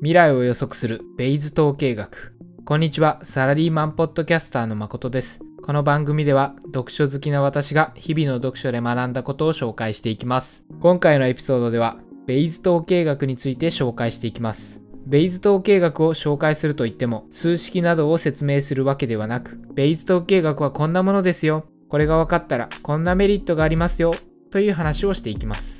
未来を予測するベイズ統計学。こんにちはサラリーマンポッドキャスターの誠です。この番組では読書好きな私が日々の読書で学んだことを紹介していきます。今回のエピソードではベイズ統計学について紹介していきます。ベイズ統計学を紹介するといっても数式などを説明するわけではなくベイズ統計学はこんなものですよ。これが分かったらこんなメリットがありますよ。という話をしていきます。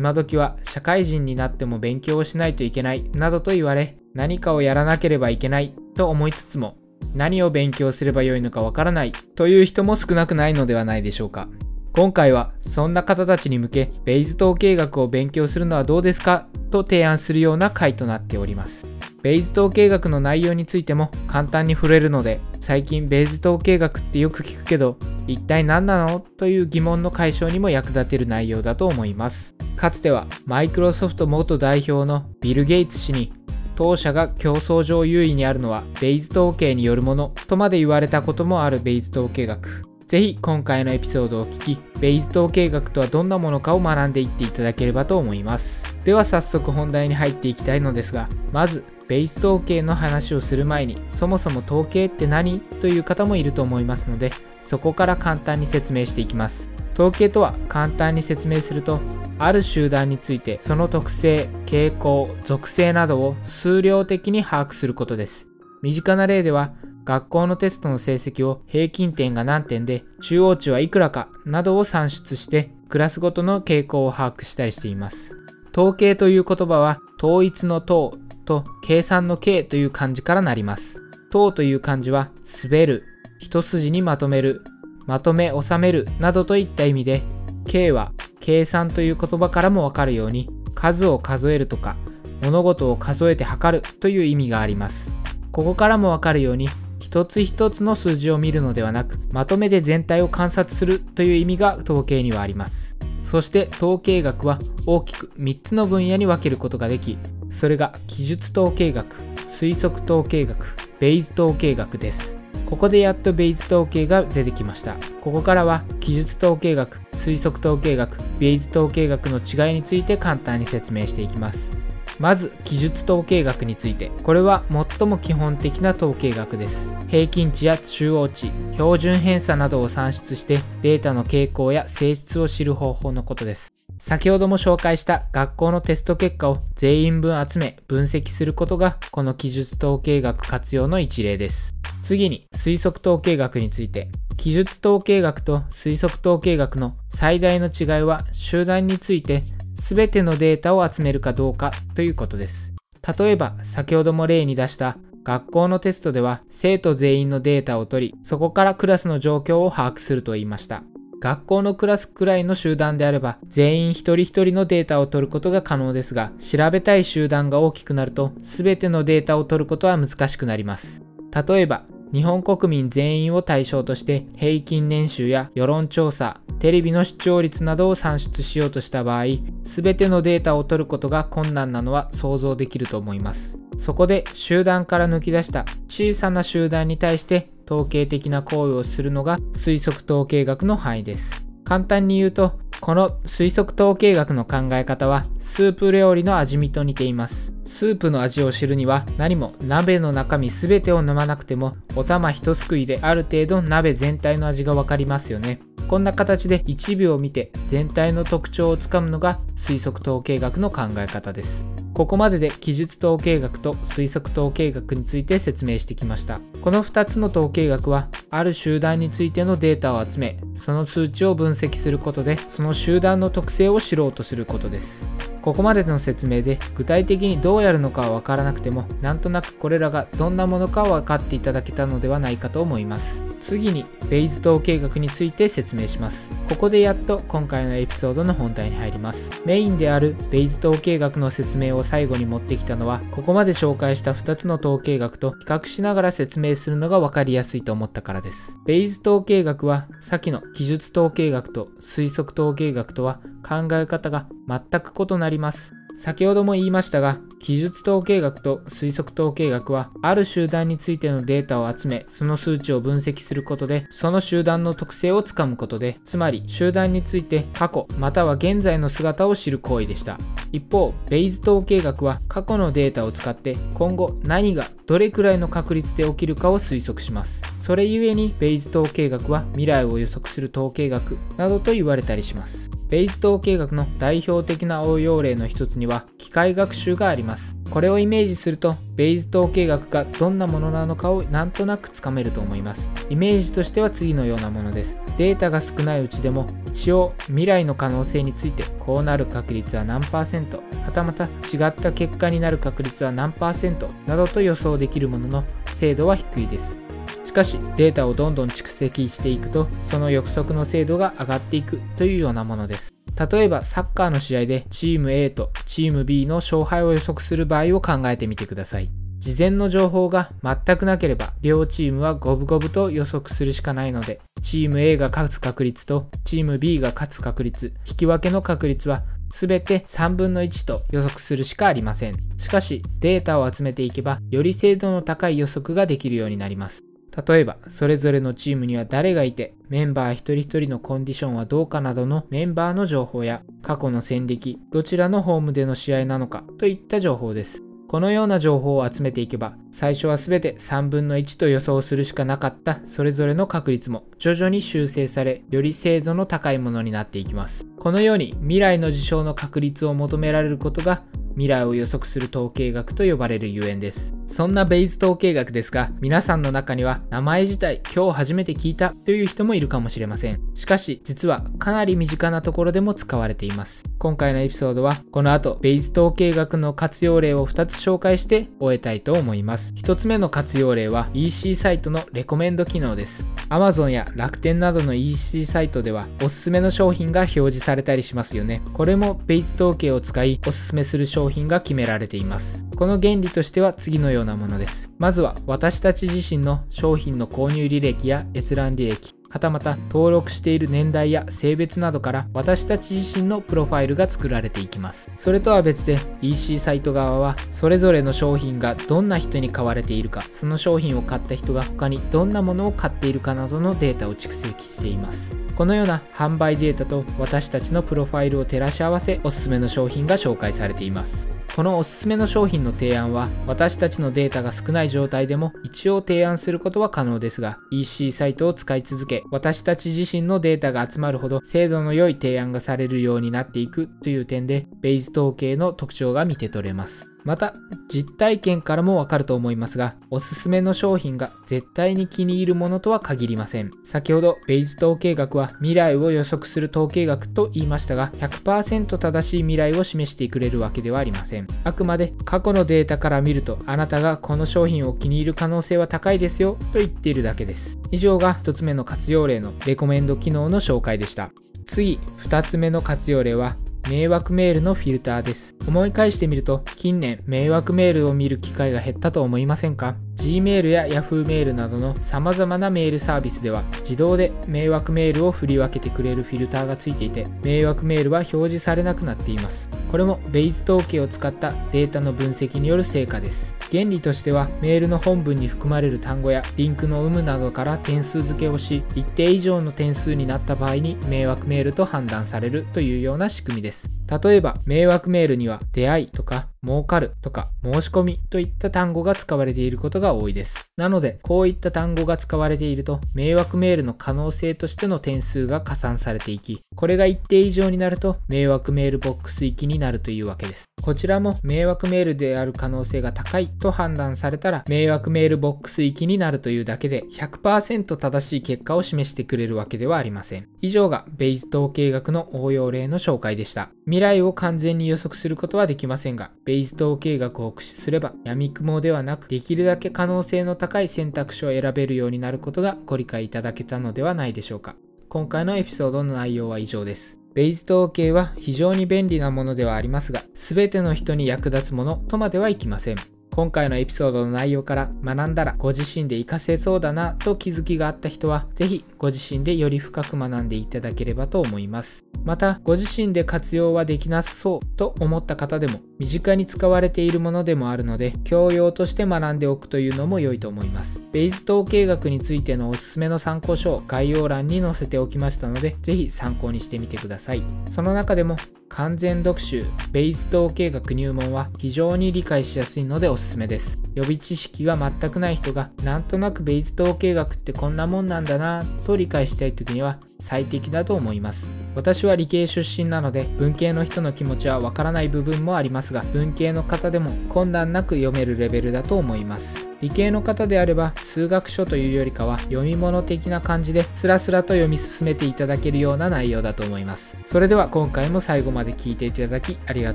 今時は社会人になっても勉強をしないといけないなどと言われ何かをやらなければいけないと思いつつも何を勉強すればよいのかわからないという人も少なくないのではないでしょうか。今回はそんな方たちに向けベイズ統計学を勉強するのはどうですかと提案するような回となっております。ベイズ統計学の内容についても簡単に触れるので最近ベイズ統計学ってよく聞くけど一体何なの？という疑問の解消にも役立てる内容だと思います。かつてはマイクロソフト元代表のビル・ゲイツ氏に当社が競争上優位にあるのはベイズ統計によるものとまで言われたこともあるベイズ統計学。ぜひ今回のエピソードを聞きベイズ統計学とはどんなものかを学んでいっていただければと思います。では早速本題に入っていきたいのですがまずベイズ統計の話をする前にそもそも統計って何？という方もいると思いますのでそこから簡単に説明していきます。統計とは簡単に説明するとある集団についてその特性傾向属性などを数量的に把握することです。身近な例では学校のテストの成績を平均点が何点で中央値はいくらかなどを算出してクラスごとの傾向を把握したりしています。統計という言葉は統一の統と計算の計という漢字からなります。統という漢字は滑る。一筋にまとめる。まとめ収める。などといった意味で K は計算という言葉からもわかるように数を数えるとか物事を数えて測るという意味があります。ここからもわかるように一つ一つの数字を見るのではなくまとめて全体を観察するという意味が統計にはあります。そして統計学は大きく3つの分野に分けることができそれが記述統計学推測統計学ベイズ統計学です。ここでやっとベイズ統計が出てきました。ここからは記述統計学推測統計学ベイズ統計学の違いについて簡単に説明していきます。まず記述統計学について。これは最も基本的な統計学です。平均値や中央値標準偏差などを算出してデータの傾向や性質を知る方法のことです。先ほども紹介した学校のテスト結果を全員分集め分析することがこの記述統計学活用の一例です。次に推測統計学について。記述統計学と推測統計学の最大の違いは集団について全てのデータを集めるかどうかということです。例えば先ほども例に出した学校のテストでは生徒全員のデータを取りそこからクラスの状況を把握すると言いました。学校のクラスくらいの集団であれば全員一人一人のデータを取ることが可能ですが調べたい集団が大きくなると全てのデータを取ることは難しくなります例えば日本国民全員を対象として平均年収や世論調査、テレビの視聴率などを算出しようとした場合、全てのデータを取ることが困難なのは想像できると思います。そこで集団から抜き出した小さな集団に対して統計的な行為をするのが推測統計学の範囲です。簡単に言うと、この推測統計学の考え方はスープ料理の味見と似ています。スープの味を知るには何も鍋の中身全てを飲まなくてもお玉一すくいである程度鍋全体の味がわかりますよね。こんな形で1秒見て全体の特徴をつかむのが推測統計学の考え方です。ここまでで記述統計学と推測統計学について説明してきました。この2つの統計学は、ある集団についてのデータを集め、その数値を分析することで、その集団の特性を知ろうとすることです。ここまでの説明で具体的にどうやるのかは分からなくてもなんとなくこれらがどんなものかを分かっていただけたのではないかと思います次にベイズ統計学について説明します。ここでやっと今回のエピソードの本題に入ります。メインであるベイズ統計学の説明を最後に持ってきたのはここまで紹介した2つの統計学と比較しながら説明するのが分かりやすいと思ったからです。ベイズ統計学は先の記述統計学と推測統計学とは考え方が全く異なります。先ほども言いましたが、記述統計学と推測統計学は、ある集団についてのデータを集め、その数値を分析することで、その集団の特性をつかむことで、つまり集団について過去、または現在の姿を知る行為でした。一方、ベイズ統計学は過去のデータを使って今後何がどれくらいの確率で起きるかを推測します。それゆえにベイズ統計学は未来を予測する統計学などと言われたりします。ベイズ統計学の代表的な応用例の一つには機械学習があります。これをイメージするとベイズ統計学がどんなものなのかをなんとなくつかめると思います。イメージとしては次のようなものです。データが少ないうちでも一応未来の可能性についてこうなる確率は何パーセントはたまた違った結果になる確率は何パーセントなどと予想できるものの精度は低いです。しかしデータをどんどん蓄積していくとその予測の精度が上がっていくというようなものです。例えばサッカーの試合でチーム A とチーム B の勝敗を予測する場合を考えてみてください。事前の情報が全くなければ両チームは五分五分と予測するしかないのでチーム A が勝つ確率とチーム B が勝つ確率引き分けの確率は全て3分の1と予測するしかありませんしかしデータを集めていけばより精度の高い予測ができるようになります例えばそれぞれのチームには誰がいてメンバー一人一人のコンディションはどうかなどのメンバーの情報や過去の戦歴どちらのホームでの試合なのかといった情報ですこのような情報を集めていけば、最初は全て3分の1と予想するしかなかったそれぞれの確率も徐々に修正され、より精度の高いものになっていきます。このように未来の事象の確率を求められることが未来を予測する統計学と呼ばれるゆえんです。そんなベイズ統計学ですが、皆さんの中には名前自体今日初めて聞いたという人もいるかもしれません。しかし、実はかなり身近なところでも使われています。今回のエピソードは、この後、ベイズ統計学の活用例を2つ紹介して終えたいと思います。1つ目の活用例は EC サイトのレコメンド機能です。Amazon や楽天などの EC サイトではおすすめの商品が表示されたりしますよね。これもベイズ統計を使いおすすめする商品が決められています。この原理としては次のようなものです。まずは私たち自身の商品の購入履歴や閲覧履歴、はたまた登録している年代や性別などから私たち自身のプロファイルが作られていきます。それとは別で EC サイト側はそれぞれの商品がどんな人に買われているか、その商品を買った人が他にどんなものを買っているかなどのデータを蓄積しています。このような販売データと私たちのプロファイルを照らし合わせおすすめの商品が紹介されています。このおすすめの商品の提案は私たちのデータが少ない状態でも一応提案することは可能ですが EC サイトを使い続け私たち自身のデータが集まるほど精度の良い提案がされるようになっていくという点でベイズ統計の特徴が見て取れます。また、実体験からもわかると思いますが、おすすめの商品が絶対に気に入るものとは限りません。先ほど、ベイズ統計学は未来を予測する統計学と言いましたが、100%正しい未来を示してくれるわけではありません。あくまで過去のデータから見ると、あなたがこの商品を気に入る可能性は高いですよと言っているだけです。以上が1つ目の活用例のレコメンド機能の紹介でした。次、2つ目の活用例は迷惑メールのフィルターです。思い返してみると、近年迷惑メールを見る機会が減ったと思いませんか？Gmail や Yahoo メールなどの様々なメールサービスでは自動で迷惑メールを振り分けてくれるフィルターがついていて迷惑メールは表示されなくなっています。これもベイズ統計を使ったデータの分析による成果です。原理としてはメールの本文に含まれる単語やリンクの有無などから点数付けをし一定以上の点数になった場合に迷惑メールと判断されるというような仕組みです。例えば迷惑メールには出会いとか儲かるとか申し込みといった単語が使われていることが多いです。なので、こういった単語が使われていると、迷惑メールの可能性としての点数が加算されていき、これが一定以上になると、迷惑メールボックス行きになるというわけです。こちらも迷惑メールである可能性が高いと判断されたら、迷惑メールボックス行きになるというだけで、100%正しい結果を示してくれるわけではありません。以上がベイズ統計学の応用例の紹介でした。未来を完全に予測することはできませんが、ベイズ統計学を駆使すれば、闇雲ではなく、できるだけ可能性の高い選択肢を選べるようになることがご理解いただけたのではないでしょうか。今回のエピソードの内容は以上です。ベイズ統計は非常に便利なものではありますが、全ての人に役立つものとまではいきません。今回のエピソードの内容から学んだらご自身で活かせそうだなと気づきがあった人は、ぜひご自身でより深く学んでいただければと思います。また、ご自身で活用はできなさそうと思った方でも、身近に使われているものでもあるので、教養として学んでおくというのも良いと思います。ベイズ統計学についてのおすすめの参考書を概要欄に載せておきましたので、ぜひ参考にしてみてください。その中でも、完全読集ベイズ統計学入門は非常に理解しやすいのでおすすめです。予備知識が全くない人がなんとなくベイズ統計学ってこんなもんなんだなと理解したい時には最適だと思います。私は理系出身なので文系の人の気持ちはわからない部分もありますが文系の方でも困難なく読めるレベルだと思います。理系の方であれば数学書というよりかは読み物的な感じでスラスラと読み進めていただけるような内容だと思います。それでは今回も最後まで聞いていただきありが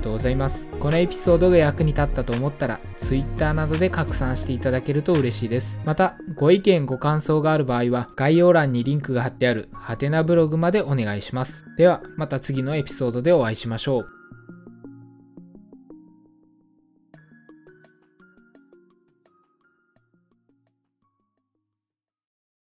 とうございます。このエピソードが役に立ったと思ったら Twitter などで拡散していただけると嬉しいです。またご意見ご感想がある場合は概要欄にリンクが貼ってあるハテナブログまでお願いします。ではまた次のエピソードでお会いしましょう。